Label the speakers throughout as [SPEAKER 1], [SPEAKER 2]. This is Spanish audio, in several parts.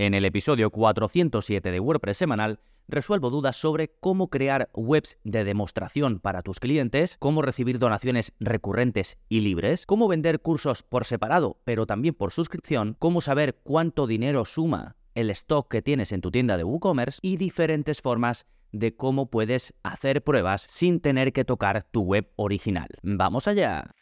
[SPEAKER 1] En el episodio 407 de WordPress semanal resuelvo dudas sobre cómo crear webs de demostración para tus clientes, cómo recibir donaciones recurrentes y libres, cómo vender cursos por separado, pero también por suscripción, cómo saber cuánto dinero suma el stock que tienes en tu tienda de WooCommerce y diferentes formas de cómo puedes hacer pruebas sin tener que tocar tu web original. ¡Vamos allá!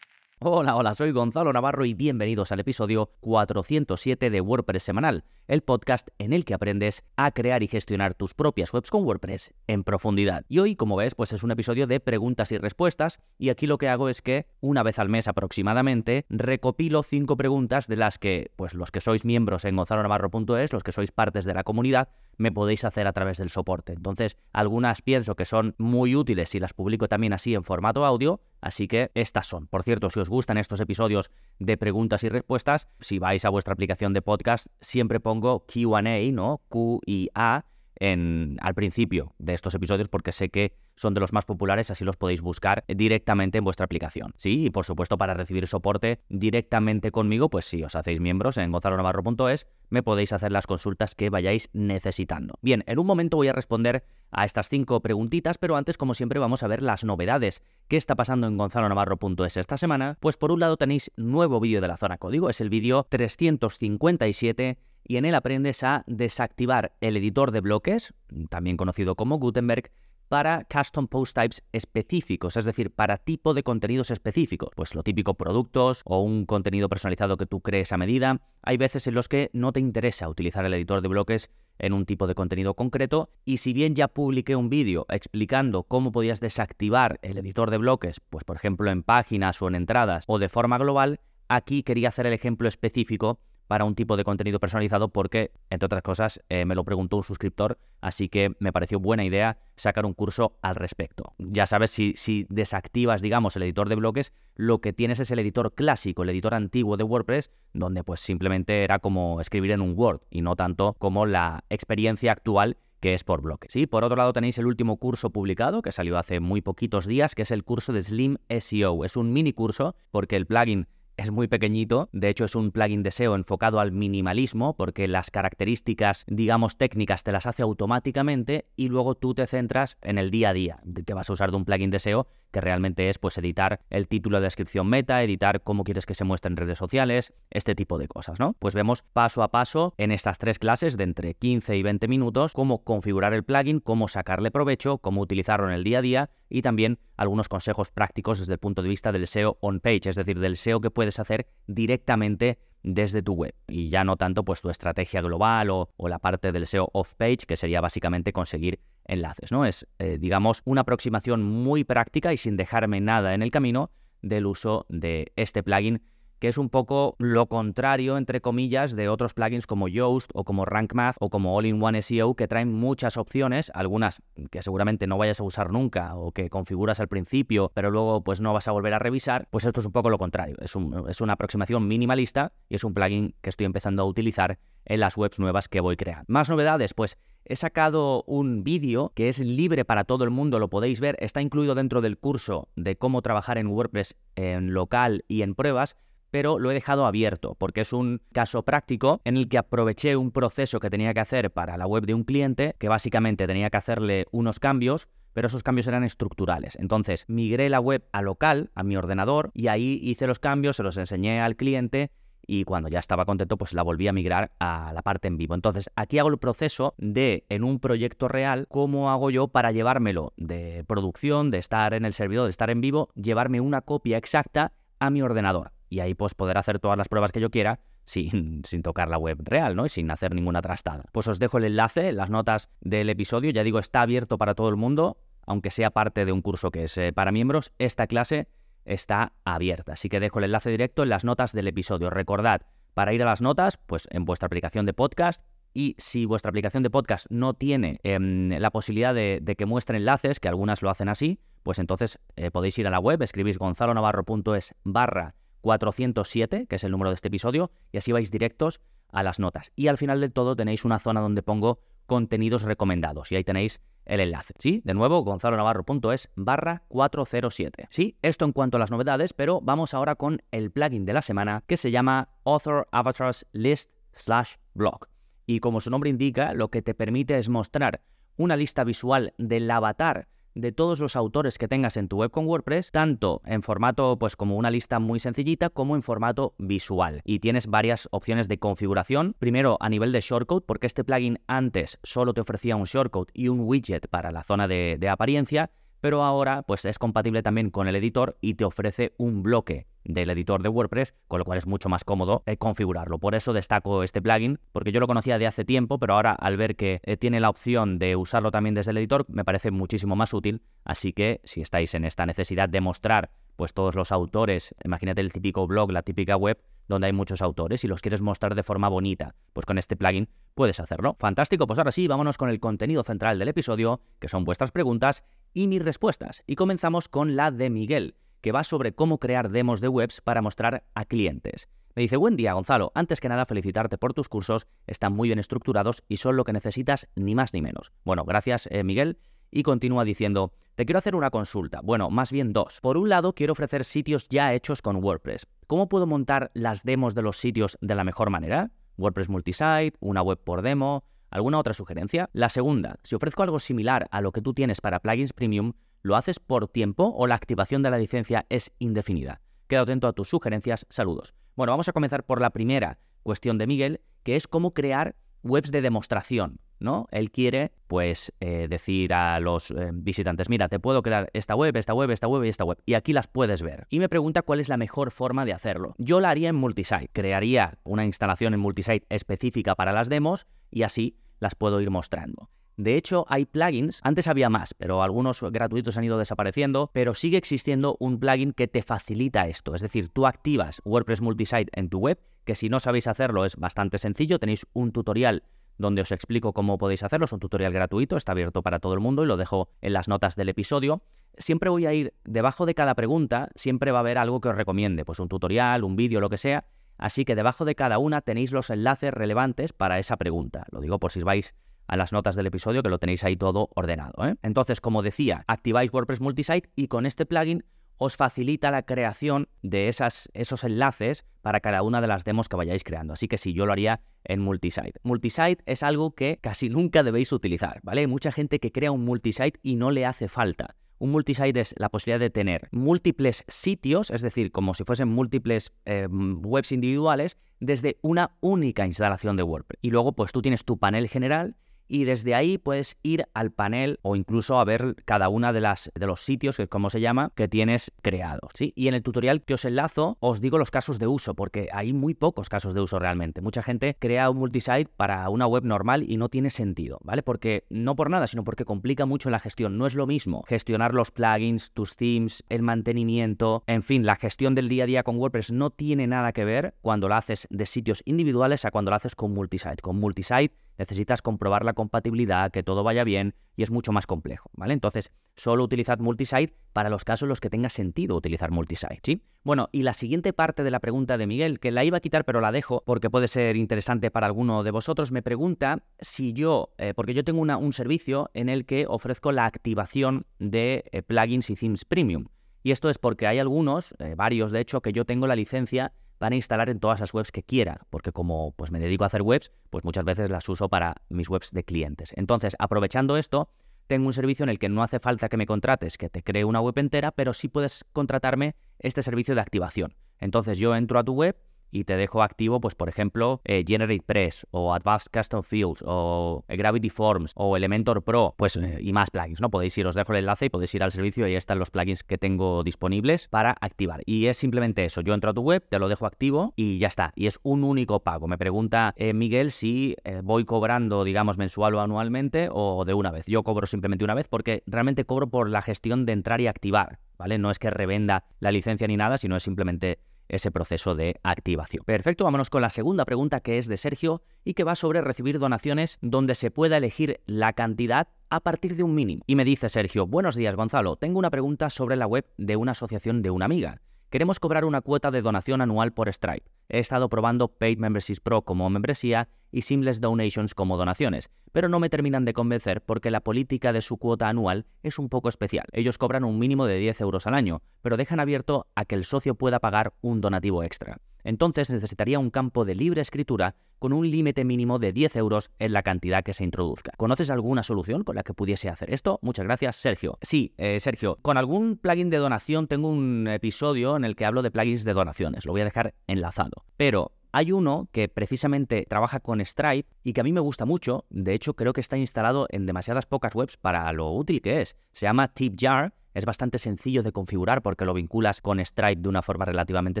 [SPEAKER 1] Hola, hola, soy Gonzalo Navarro y bienvenidos al episodio 407 de WordPress Semanal, el podcast en el que aprendes a crear y gestionar tus propias webs con WordPress en profundidad. Y hoy, como ves, pues es un episodio de preguntas y respuestas y aquí lo que hago es que una vez al mes aproximadamente recopilo cinco preguntas de las que, pues los que sois miembros en gonzalonavarro.es, los que sois partes de la comunidad, me podéis hacer a través del soporte. Entonces, algunas pienso que son muy útiles y las publico también así en formato audio, así que estas son. Por cierto, si os gustan estos episodios de preguntas y respuestas, si vais a vuestra aplicación de podcast, siempre pongo QA, ¿no? Q y A en, al principio de estos episodios porque sé que son de los más populares, así los podéis buscar directamente en vuestra aplicación. Sí, y por supuesto para recibir soporte directamente conmigo, pues si os hacéis miembros en gonzalonavarro.es, me podéis hacer las consultas que vayáis necesitando. Bien, en un momento voy a responder a estas cinco preguntitas, pero antes, como siempre, vamos a ver las novedades. ¿Qué está pasando en gonzalonavarro.es esta semana? Pues por un lado tenéis nuevo vídeo de la zona código, es el vídeo 357 y en él aprendes a desactivar el editor de bloques, también conocido como Gutenberg, para custom post types específicos, es decir, para tipo de contenidos específicos. Pues lo típico productos o un contenido personalizado que tú crees a medida. Hay veces en los que no te interesa utilizar el editor de bloques en un tipo de contenido concreto y si bien ya publiqué un vídeo explicando cómo podías desactivar el editor de bloques, pues por ejemplo en páginas o en entradas o de forma global, aquí quería hacer el ejemplo específico para un tipo de contenido personalizado porque, entre otras cosas, eh, me lo preguntó un suscriptor, así que me pareció buena idea sacar un curso al respecto. Ya sabes, si, desactivas, digamos, el editor de bloques, lo que tienes es el editor clásico, el editor antiguo de WordPress, donde pues simplemente era como escribir en un Word y no tanto como la experiencia actual que es por bloques. Y por otro lado tenéis el último curso publicado que salió hace muy poquitos días, que es el curso de Slim SEO. Es un mini curso porque el plugin es muy pequeñito, de hecho es un plugin de SEO enfocado al minimalismo porque las características, digamos, técnicas te las hace automáticamente y luego tú te centras en el día a día que vas a usar de un plugin de SEO que realmente es pues editar el título de descripción meta, editar cómo quieres que se muestre en redes sociales, este tipo de cosas, ¿no? Pues vemos paso a paso en estas tres clases de entre 15 y 20 minutos cómo configurar el plugin, cómo sacarle provecho, cómo utilizarlo en el día a día y también algunos consejos prácticos desde el punto de vista del SEO on page, es decir, del SEO que puedes hacer directamente desde tu web y ya no tanto pues tu estrategia global o, la parte del SEO off page que sería básicamente conseguir enlaces, ¿no? Es eh, digamos una aproximación muy práctica y sin dejarme nada en el camino del uso de este plugin que es un poco lo contrario, entre comillas, de otros plugins como Yoast o como Rank Math o como All-in-One SEO que traen muchas opciones, algunas que seguramente no vayas a usar nunca o que configuras al principio, pero luego pues no vas a volver a revisar, pues esto es un poco lo contrario, es, es una aproximación minimalista y es un plugin que estoy empezando a utilizar en las webs nuevas que voy creando. Más novedades, pues he sacado un vídeo que es libre para todo el mundo, lo podéis ver, está incluido dentro del curso de cómo trabajar en WordPress en local y en pruebas, pero lo he dejado abierto porque es un caso práctico en el que aproveché un proceso que tenía que hacer para la web de un cliente, que básicamente tenía que hacerle unos cambios, pero esos cambios eran estructurales. Entonces migré la web a local, a mi ordenador, y ahí hice los cambios, se los enseñé al cliente y cuando ya estaba contento, pues la volví a migrar a la parte en vivo. Entonces, aquí hago el proceso de, en un proyecto real, cómo hago yo para llevármelo de producción, de estar en el servidor, de estar en vivo, llevarme una copia exacta a mi ordenador y ahí pues poder hacer todas las pruebas que yo quiera sin, sin, tocar la web real, ¿no? Y sin hacer ninguna trastada. Pues os dejo el enlace, las notas del episodio, ya digo, está abierto para todo el mundo, aunque sea parte de un curso que es eh, para miembros, esta clase está abierta. Así que dejo el enlace directo en las notas del episodio. Recordad, para ir a las notas, pues en vuestra aplicación de podcast, y si vuestra aplicación de podcast no tiene em, la posibilidad de, que muestre enlaces, que algunas lo hacen así, pues entonces eh, podéis ir a la web, escribís gonzalonavarro.es barra 407, que es el número de este episodio, y así vais directos a las notas. Y al final del todo tenéis una zona donde pongo contenidos recomendados. Y ahí tenéis el enlace. Sí, de nuevo, gonzalonavarro.es barra 407. Sí, esto en cuanto a las novedades, pero vamos ahora con el plugin de la semana que se llama Author Avatars List slash blog. Y como su nombre indica, lo que te permite es mostrar una lista visual del avatar de todos los autores que tengas en tu web con WordPress, tanto en formato pues como una lista muy sencillita como en formato visual. Y tienes varias opciones de configuración. Primero a nivel de shortcode, porque este plugin antes solo te ofrecía un shortcode y un widget para la zona de, de apariencia, pero ahora pues es compatible también con el editor y te ofrece un bloque del editor de WordPress, con lo cual es mucho más cómodo eh, configurarlo. Por eso destaco este plugin, porque yo lo conocía de hace tiempo, pero ahora al ver que eh, tiene la opción de usarlo también desde el editor, me parece muchísimo más útil. Así que si estáis en esta necesidad de mostrar pues todos los autores, imagínate el típico blog, la típica web, donde hay muchos autores y los quieres mostrar de forma bonita, pues con este plugin puedes hacerlo. Fantástico, pues ahora sí, vámonos con el contenido central del episodio, que son vuestras preguntas y mis respuestas. Y comenzamos con la de Miguel que va sobre cómo crear demos de webs para mostrar a clientes. Me dice, buen día Gonzalo, antes que nada felicitarte por tus cursos, están muy bien estructurados y son lo que necesitas ni más ni menos. Bueno, gracias eh, Miguel. Y continúa diciendo, te quiero hacer una consulta, bueno, más bien dos. Por un lado, quiero ofrecer sitios ya hechos con WordPress. ¿Cómo puedo montar las demos de los sitios de la mejor manera? WordPress multisite, una web por demo, ¿alguna otra sugerencia? La segunda, si ofrezco algo similar a lo que tú tienes para plugins premium, ¿Lo haces por tiempo o la activación de la licencia es indefinida? Quedo atento a tus sugerencias. Saludos. Bueno, vamos a comenzar por la primera cuestión de Miguel, que es cómo crear webs de demostración. ¿no? Él quiere, pues, eh, decir a los eh, visitantes, mira, te puedo crear esta web, esta web, esta web y esta web. Y aquí las puedes ver. Y me pregunta cuál es la mejor forma de hacerlo. Yo la haría en multisite. Crearía una instalación en multisite específica para las demos y así las puedo ir mostrando. De hecho, hay plugins, antes había más, pero algunos gratuitos han ido desapareciendo, pero sigue existiendo un plugin que te facilita esto. Es decir, tú activas WordPress Multisite en tu web, que si no sabéis hacerlo es bastante sencillo, tenéis un tutorial donde os explico cómo podéis hacerlo, es un tutorial gratuito, está abierto para todo el mundo y lo dejo en las notas del episodio. Siempre voy a ir debajo de cada pregunta, siempre va a haber algo que os recomiende, pues un tutorial, un vídeo, lo que sea, así que debajo de cada una tenéis los enlaces relevantes para esa pregunta. Lo digo por si vais a las notas del episodio que lo tenéis ahí todo ordenado. ¿eh? Entonces, como decía, activáis WordPress Multisite y con este plugin os facilita la creación de esas, esos enlaces para cada una de las demos que vayáis creando. Así que sí, yo lo haría en multisite. Multisite es algo que casi nunca debéis utilizar, ¿vale? Hay mucha gente que crea un multisite y no le hace falta. Un multisite es la posibilidad de tener múltiples sitios, es decir, como si fuesen múltiples eh, webs individuales, desde una única instalación de WordPress. Y luego, pues tú tienes tu panel general y desde ahí puedes ir al panel o incluso a ver cada una de las de los sitios que como se llama que tienes creado, ¿sí? Y en el tutorial que os enlazo os digo los casos de uso porque hay muy pocos casos de uso realmente. Mucha gente crea un multisite para una web normal y no tiene sentido, ¿vale? Porque no por nada, sino porque complica mucho la gestión. No es lo mismo gestionar los plugins, tus themes, el mantenimiento, en fin, la gestión del día a día con WordPress no tiene nada que ver cuando lo haces de sitios individuales a cuando lo haces con multisite. Con multisite necesitas comprobar la compatibilidad, que todo vaya bien y es mucho más complejo, ¿vale? Entonces, solo utilizad multisite para los casos en los que tenga sentido utilizar multisite, ¿sí? Bueno, y la siguiente parte de la pregunta de Miguel, que la iba a quitar pero la dejo porque puede ser interesante para alguno de vosotros, me pregunta si yo, eh, porque yo tengo un servicio en el que ofrezco la activación de eh, plugins y themes premium. Y esto es porque hay algunos, eh, varios de hecho, que yo tengo la licencia van a instalar en todas las webs que quiera, porque como pues me dedico a hacer webs, pues muchas veces las uso para mis webs de clientes. Entonces, aprovechando esto, tengo un servicio en el que no hace falta que me contrates, que te cree una web entera, pero sí puedes contratarme este servicio de activación. Entonces yo entro a tu web, y te dejo activo, pues por ejemplo, eh, Generate Press o Advanced Custom Fields o eh, Gravity Forms o Elementor Pro, pues eh, y más plugins, ¿no? Podéis ir, os dejo el enlace y podéis ir al servicio y ahí están los plugins que tengo disponibles para activar. Y es simplemente eso, yo entro a tu web, te lo dejo activo y ya está. Y es un único pago. Me pregunta Miguel si voy cobrando, digamos, mensual o anualmente o de una vez. Yo cobro simplemente una vez porque realmente cobro por la gestión de entrar y activar, ¿vale? No es que revenda la licencia ni nada, sino es simplemente ese proceso de activación. Perfecto, vámonos con la segunda pregunta que es de Sergio y que va sobre recibir donaciones donde se pueda elegir la cantidad a partir de un mínimo. Y me dice Sergio, buenos días Gonzalo, tengo una pregunta sobre la web de una asociación de una amiga. Queremos cobrar una cuota de donación anual por Stripe. He estado probando Paid Memberships Pro como membresía y Seamless Donations como donaciones, pero no me terminan de convencer porque la política de su cuota anual es un poco especial. Ellos cobran un mínimo de 10 euros al año, pero dejan abierto a que el socio pueda pagar un donativo extra. Entonces necesitaría un campo de libre escritura con un límite mínimo de 10 euros en la cantidad que se introduzca. ¿Conoces alguna solución con la que pudiese hacer esto? Muchas gracias, Sergio. Sí, eh, Sergio, con algún plugin de donación tengo un episodio en el que hablo de plugins de donaciones. Lo voy a dejar enlazado. Pero hay uno que precisamente trabaja con Stripe y que a mí me gusta mucho. De hecho, creo que está instalado en demasiadas pocas webs para lo útil que es. Se llama TipJar. Es bastante sencillo de configurar porque lo vinculas con Stripe de una forma relativamente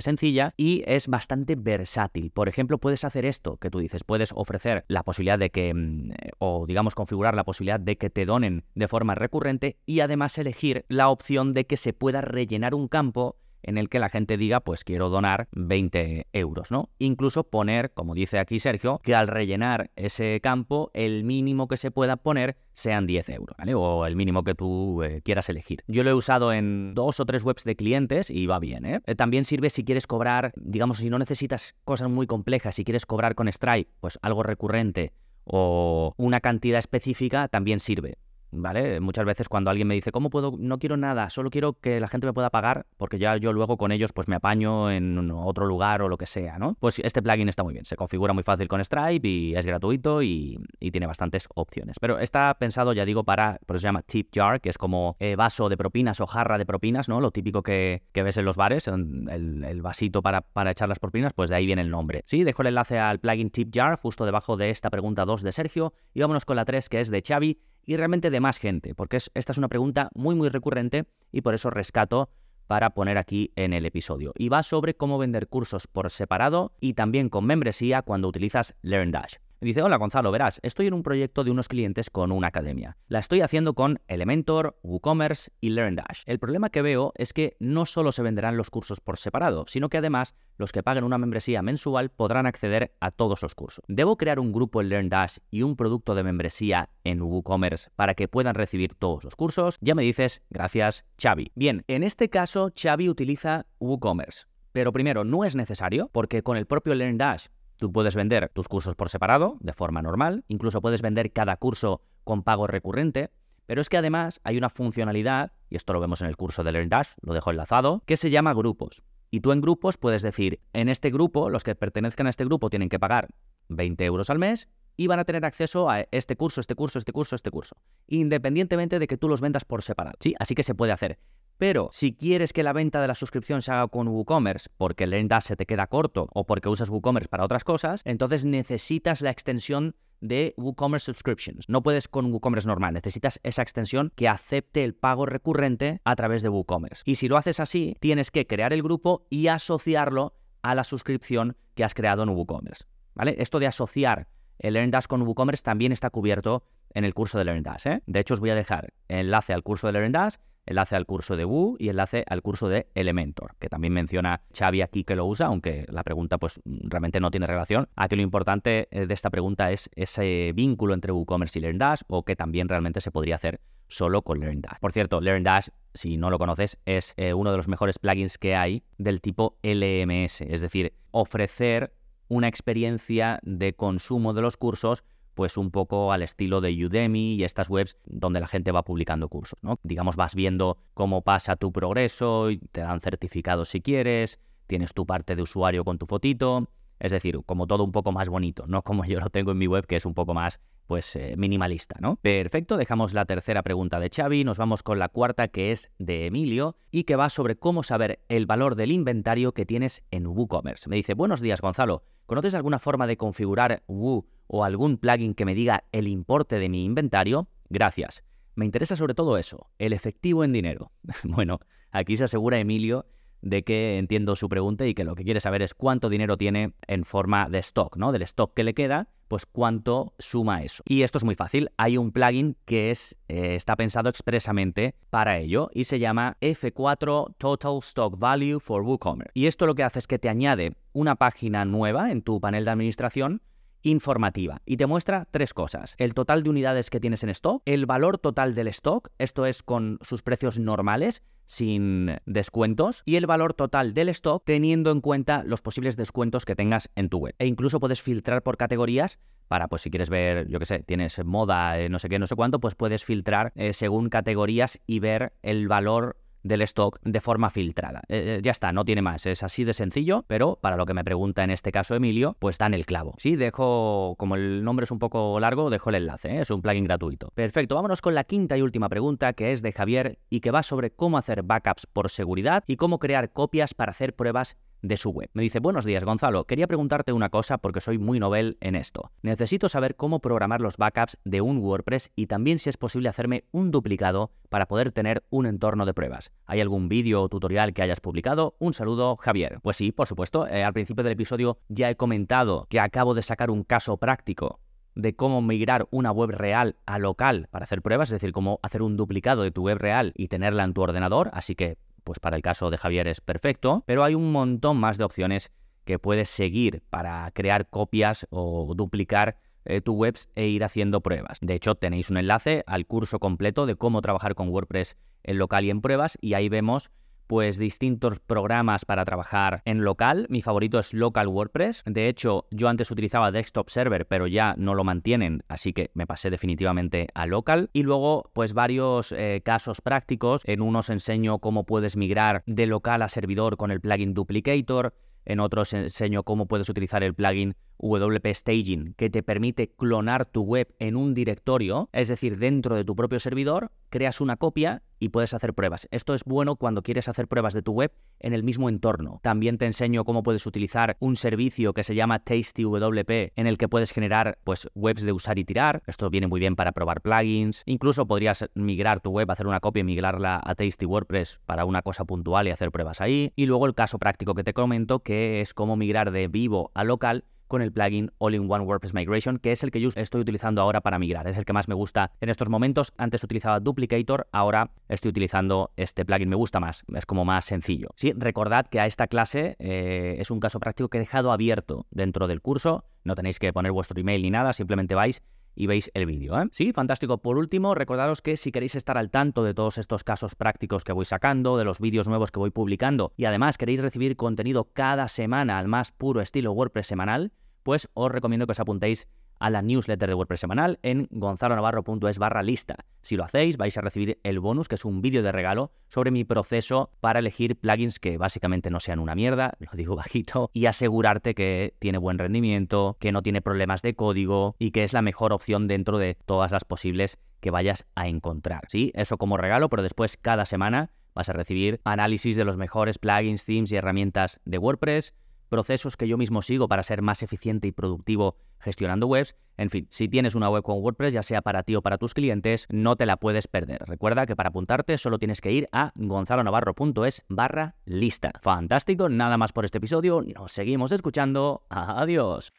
[SPEAKER 1] sencilla y es bastante versátil. Por ejemplo, puedes hacer esto que tú dices, puedes ofrecer la posibilidad de que, mm, o digamos configurar la posibilidad de que te donen de forma recurrente y además elegir la opción de que se pueda rellenar un campo en el que la gente diga, pues quiero donar 20 euros, ¿no? Incluso poner, como dice aquí Sergio, que al rellenar ese campo, el mínimo que se pueda poner sean 10 euros, ¿vale? O el mínimo que tú eh, quieras elegir. Yo lo he usado en dos o tres webs de clientes y va bien, ¿eh? ¿eh? También sirve si quieres cobrar, digamos, si no necesitas cosas muy complejas, si quieres cobrar con Stripe, pues algo recurrente o una cantidad específica, también sirve. ¿Vale? Muchas veces cuando alguien me dice, ¿cómo puedo? No quiero nada, solo quiero que la gente me pueda pagar, porque ya yo luego con ellos pues me apaño en otro lugar o lo que sea, ¿no? Pues este plugin está muy bien, se configura muy fácil con Stripe y es gratuito y, tiene bastantes opciones. Pero está pensado, ya digo, para, por eso se llama tip jar, que es como eh, vaso de propinas o jarra de propinas, ¿no? Lo típico que, ves en los bares, el, el vasito para, para echar las propinas, pues de ahí viene el nombre. Sí, dejo el enlace al plugin tip jar justo debajo de esta pregunta 2 de Sergio y vámonos con la 3 que es de Xavi y realmente de más gente, porque esta es una pregunta muy muy recurrente y por eso rescato para poner aquí en el episodio. Y va sobre cómo vender cursos por separado y también con membresía cuando utilizas LearnDash. Dice, hola Gonzalo, verás, estoy en un proyecto de unos clientes con una academia. La estoy haciendo con Elementor, WooCommerce y LearnDash. El problema que veo es que no solo se venderán los cursos por separado, sino que además los que paguen una membresía mensual podrán acceder a todos los cursos. ¿Debo crear un grupo en LearnDash y un producto de membresía en WooCommerce para que puedan recibir todos los cursos? Ya me dices, gracias, Xavi. Bien, en este caso, Xavi utiliza WooCommerce. Pero primero, no es necesario, porque con el propio LearnDash Tú puedes vender tus cursos por separado, de forma normal, incluso puedes vender cada curso con pago recurrente, pero es que además hay una funcionalidad, y esto lo vemos en el curso de LearnDash, lo dejo enlazado, que se llama grupos. Y tú en grupos puedes decir, en este grupo, los que pertenezcan a este grupo tienen que pagar 20 euros al mes y van a tener acceso a este curso, este curso, este curso, este curso, independientemente de que tú los vendas por separado. Sí, así que se puede hacer. Pero si quieres que la venta de la suscripción se haga con WooCommerce porque el LearnDash se te queda corto o porque usas WooCommerce para otras cosas, entonces necesitas la extensión de WooCommerce Subscriptions. No puedes con WooCommerce normal, necesitas esa extensión que acepte el pago recurrente a través de WooCommerce. Y si lo haces así, tienes que crear el grupo y asociarlo a la suscripción que has creado en WooCommerce. ¿Vale? Esto de asociar el LearnDash con WooCommerce también está cubierto en el curso de LearnDash. ¿eh? De hecho, os voy a dejar enlace al curso de LearnDash enlace al curso de Woo y enlace al curso de Elementor, que también menciona Xavi aquí que lo usa, aunque la pregunta pues realmente no tiene relación. Aquí lo importante eh, de esta pregunta es ese vínculo entre WooCommerce y LearnDash o que también realmente se podría hacer solo con LearnDash. Por cierto, LearnDash, si no lo conoces, es eh, uno de los mejores plugins que hay del tipo LMS, es decir, ofrecer una experiencia de consumo de los cursos pues un poco al estilo de Udemy y estas webs donde la gente va publicando cursos, ¿no? Digamos, vas viendo cómo pasa tu progreso y te dan certificados si quieres, tienes tu parte de usuario con tu fotito, es decir, como todo un poco más bonito, no como yo lo tengo en mi web, que es un poco más pues eh, minimalista, ¿no? Perfecto, dejamos la tercera pregunta de Xavi, nos vamos con la cuarta que es de Emilio y que va sobre cómo saber el valor del inventario que tienes en WooCommerce. Me dice, buenos días Gonzalo, ¿conoces alguna forma de configurar Woo o algún plugin que me diga el importe de mi inventario? Gracias. Me interesa sobre todo eso, el efectivo en dinero. bueno, aquí se asegura Emilio de que entiendo su pregunta y que lo que quiere saber es cuánto dinero tiene en forma de stock, ¿no? Del stock que le queda, pues cuánto suma eso. Y esto es muy fácil. Hay un plugin que es, eh, está pensado expresamente para ello y se llama F4 Total Stock Value for WooCommerce. Y esto lo que hace es que te añade una página nueva en tu panel de administración informativa y te muestra tres cosas. El total de unidades que tienes en stock, el valor total del stock, esto es con sus precios normales, sin descuentos, y el valor total del stock teniendo en cuenta los posibles descuentos que tengas en tu web. E incluso puedes filtrar por categorías para, pues si quieres ver, yo qué sé, tienes moda, eh, no sé qué, no sé cuánto, pues puedes filtrar eh, según categorías y ver el valor del stock de forma filtrada. Eh, eh, ya está, no tiene más, es así de sencillo, pero para lo que me pregunta en este caso Emilio, pues en el clavo. Sí, dejo, como el nombre es un poco largo, dejo el enlace, ¿eh? es un plugin gratuito. Perfecto, vámonos con la quinta y última pregunta que es de Javier y que va sobre cómo hacer backups por seguridad y cómo crear copias para hacer pruebas de su web. Me dice, buenos días Gonzalo, quería preguntarte una cosa porque soy muy novel en esto. Necesito saber cómo programar los backups de un WordPress y también si es posible hacerme un duplicado para poder tener un entorno de pruebas. ¿Hay algún vídeo o tutorial que hayas publicado? Un saludo, Javier. Pues sí, por supuesto, eh, al principio del episodio ya he comentado que acabo de sacar un caso práctico de cómo migrar una web real a local para hacer pruebas, es decir, cómo hacer un duplicado de tu web real y tenerla en tu ordenador, así que pues para el caso de Javier es perfecto, pero hay un montón más de opciones que puedes seguir para crear copias o duplicar eh, tu webs e ir haciendo pruebas. De hecho, tenéis un enlace al curso completo de cómo trabajar con WordPress en local y en pruebas y ahí vemos pues distintos programas para trabajar en local. Mi favorito es Local WordPress. De hecho, yo antes utilizaba Desktop Server, pero ya no lo mantienen, así que me pasé definitivamente a Local. Y luego, pues varios eh, casos prácticos. En unos enseño cómo puedes migrar de local a servidor con el plugin Duplicator. En otros enseño cómo puedes utilizar el plugin WP Staging, que te permite clonar tu web en un directorio, es decir, dentro de tu propio servidor, creas una copia y puedes hacer pruebas. Esto es bueno cuando quieres hacer pruebas de tu web en el mismo entorno. También te enseño cómo puedes utilizar un servicio que se llama TastyWP en el que puedes generar pues webs de usar y tirar. Esto viene muy bien para probar plugins. Incluso podrías migrar tu web, hacer una copia y migrarla a Tasty WordPress para una cosa puntual y hacer pruebas ahí. Y luego el caso práctico que te comento que es cómo migrar de vivo a local con el plugin All-in-One WordPress Migration, que es el que yo estoy utilizando ahora para migrar. Es el que más me gusta en estos momentos. Antes utilizaba Duplicator, ahora estoy utilizando este plugin. Me gusta más, es como más sencillo. Sí, recordad que a esta clase eh, es un caso práctico que he dejado abierto dentro del curso. No tenéis que poner vuestro email ni nada, simplemente vais y veis el vídeo. ¿eh? Sí, fantástico. Por último, recordaros que si queréis estar al tanto de todos estos casos prácticos que voy sacando, de los vídeos nuevos que voy publicando y además queréis recibir contenido cada semana al más puro estilo WordPress semanal, pues os recomiendo que os apuntéis a la newsletter de WordPress semanal en gonzalonavarro.es barra lista. Si lo hacéis, vais a recibir el bonus, que es un vídeo de regalo sobre mi proceso para elegir plugins que básicamente no sean una mierda, lo digo bajito, y asegurarte que tiene buen rendimiento, que no tiene problemas de código y que es la mejor opción dentro de todas las posibles que vayas a encontrar. Sí, eso como regalo, pero después cada semana vas a recibir análisis de los mejores plugins, themes y herramientas de WordPress, procesos que yo mismo sigo para ser más eficiente y productivo gestionando webs. En fin, si tienes una web con WordPress, ya sea para ti o para tus clientes, no te la puedes perder. Recuerda que para apuntarte solo tienes que ir a gonzalonavarro.es barra lista. Fantástico, nada más por este episodio, nos seguimos escuchando. Adiós.